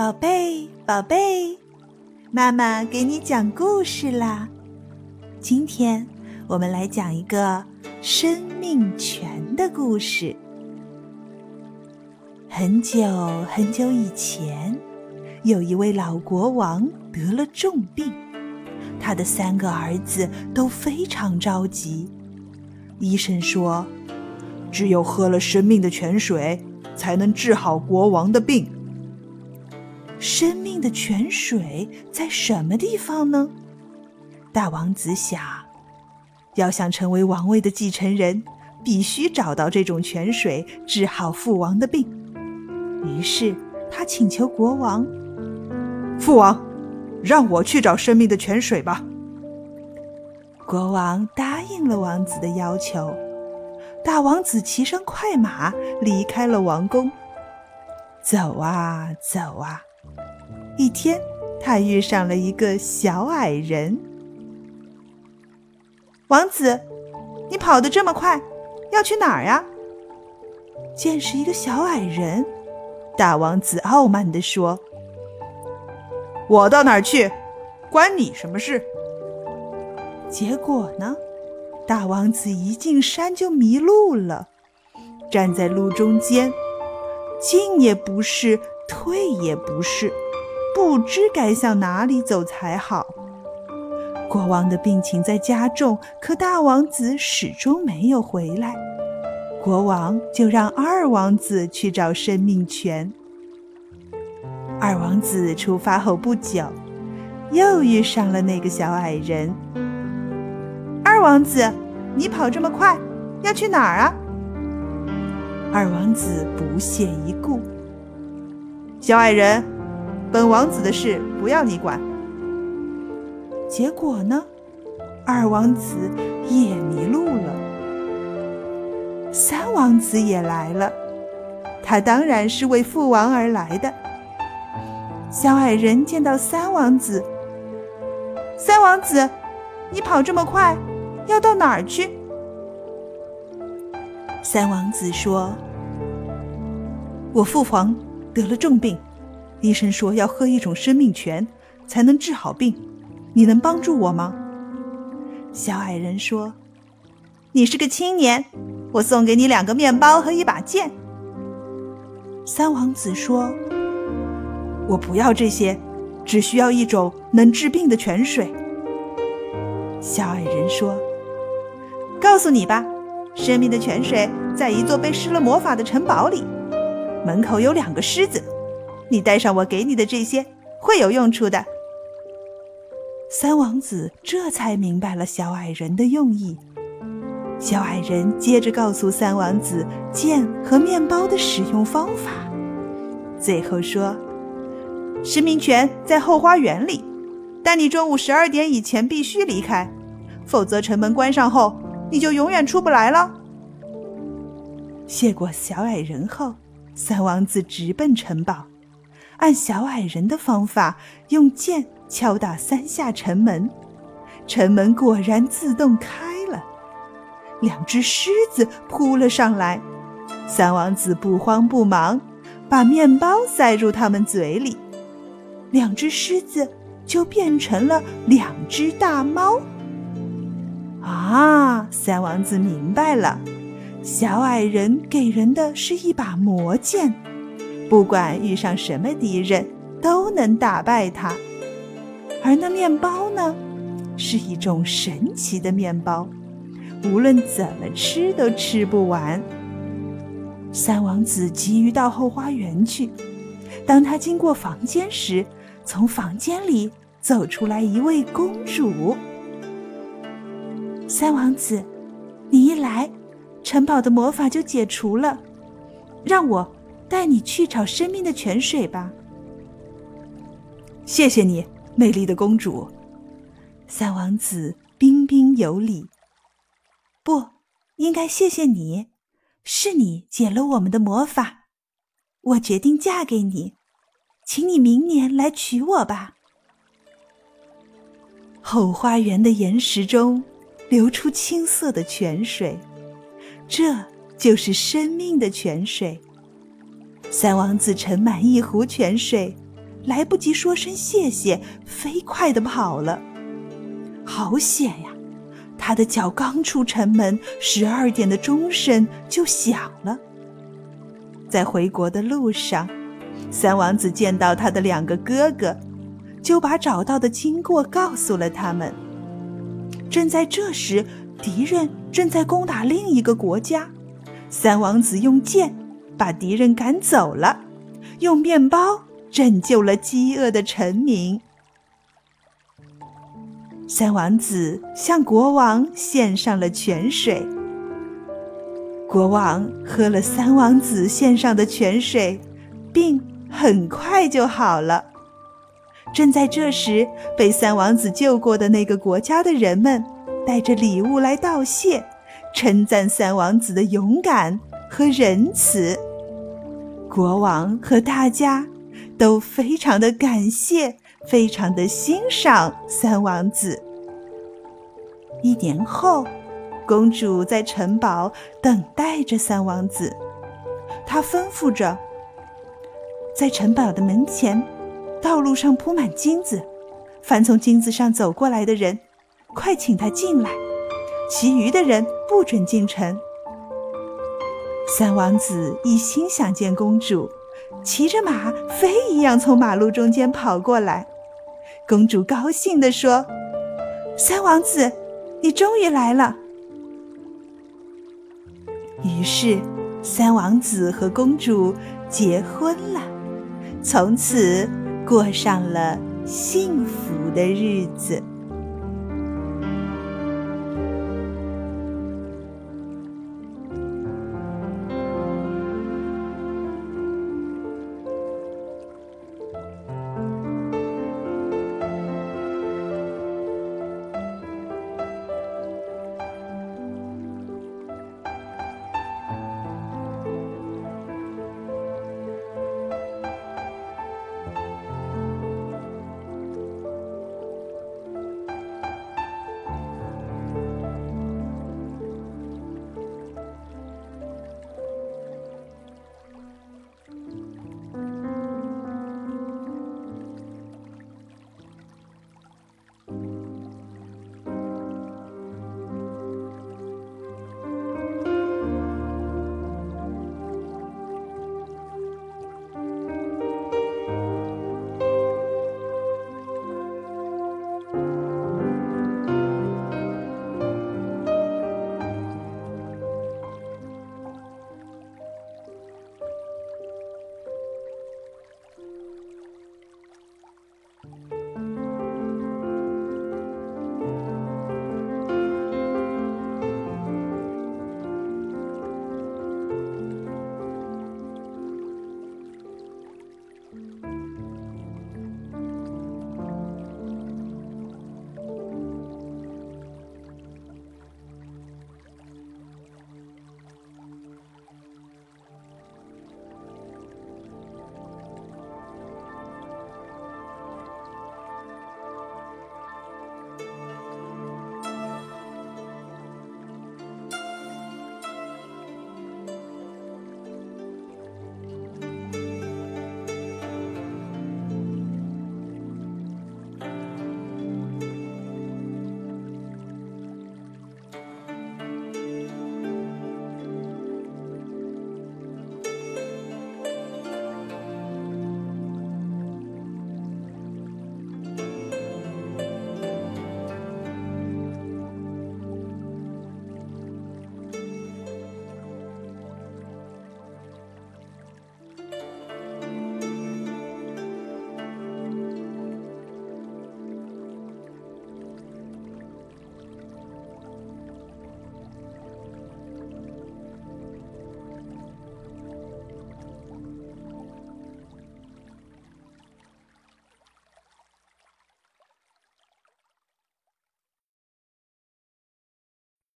宝贝，宝贝，妈妈给你讲故事啦。今天我们来讲一个生命泉的故事。很久很久以前，有一位老国王得了重病，他的三个儿子都非常着急。医生说，只有喝了生命的泉水，才能治好国王的病。生命的泉水在什么地方呢？大王子想，要想成为王位的继承人，必须找到这种泉水，治好父王的病。于是他请求国王：“父王，让我去找生命的泉水吧。”国王答应了王子的要求。大王子骑上快马，离开了王宫。走啊走啊。一天，他遇上了一个小矮人。王子，你跑得这么快，要去哪儿呀？见是一个小矮人，大王子傲慢地说：“我到哪儿去，关你什么事？”结果呢，大王子一进山就迷路了，站在路中间，进也不是，退也不是。不知该向哪里走才好。国王的病情在加重，可大王子始终没有回来。国王就让二王子去找生命泉。二王子出发后不久，又遇上了那个小矮人。二王子，你跑这么快，要去哪儿啊？二王子不屑一顾。小矮人。本王子的事不要你管。结果呢，二王子也迷路了。三王子也来了，他当然是为父王而来的。小矮人见到三王子，三王子，你跑这么快，要到哪儿去？三王子说：“我父皇得了重病。”医生说要喝一种生命泉才能治好病，你能帮助我吗？小矮人说：“你是个青年，我送给你两个面包和一把剑。”三王子说：“我不要这些，只需要一种能治病的泉水。”小矮人说：“告诉你吧，生命的泉水在一座被施了魔法的城堡里，门口有两个狮子。”你带上我给你的这些，会有用处的。三王子这才明白了小矮人的用意。小矮人接着告诉三王子剑和面包的使用方法，最后说：“石明泉在后花园里，但你中午十二点以前必须离开，否则城门关上后，你就永远出不来了。”谢过小矮人后，三王子直奔城堡。按小矮人的方法，用剑敲打三下城门，城门果然自动开了。两只狮子扑了上来，三王子不慌不忙，把面包塞入他们嘴里，两只狮子就变成了两只大猫。啊，三王子明白了，小矮人给人的是一把魔剑。不管遇上什么敌人，都能打败他。而那面包呢，是一种神奇的面包，无论怎么吃都吃不完。三王子急于到后花园去。当他经过房间时，从房间里走出来一位公主。三王子，你一来，城堡的魔法就解除了，让我。带你去找生命的泉水吧。谢谢你，美丽的公主。三王子彬彬有礼。不应该谢谢你，是你解了我们的魔法。我决定嫁给你，请你明年来娶我吧。后花园的岩石中流出青色的泉水，这就是生命的泉水。三王子盛满一壶泉水，来不及说声谢谢，飞快的跑了。好险呀！他的脚刚出城门，十二点的钟声就响了。在回国的路上，三王子见到他的两个哥哥，就把找到的经过告诉了他们。正在这时，敌人正在攻打另一个国家，三王子用剑把敌人赶走了，用面包拯救了饥饿的臣民。三王子向国王献上了泉水，国王喝了三王子献上的泉水，病很快就好了。正在这时，被三王子救过的那个国家的人们带着礼物来道谢，称赞三王子的勇敢和仁慈。国王和大家都非常的感谢。非常的欣赏三王子。一年后，公主在城堡等待着三王子。她吩咐着：“在城堡的门前，道路上铺满金子，凡从金子上走过来的人，快请他进来；其余的人不准进城。”三王子一心想见公主。骑着马飞一样从马路中间跑过来，公主高兴地说：“三王子，你终于来了。”于是，三王子和公主结婚了，从此过上了幸福的日子。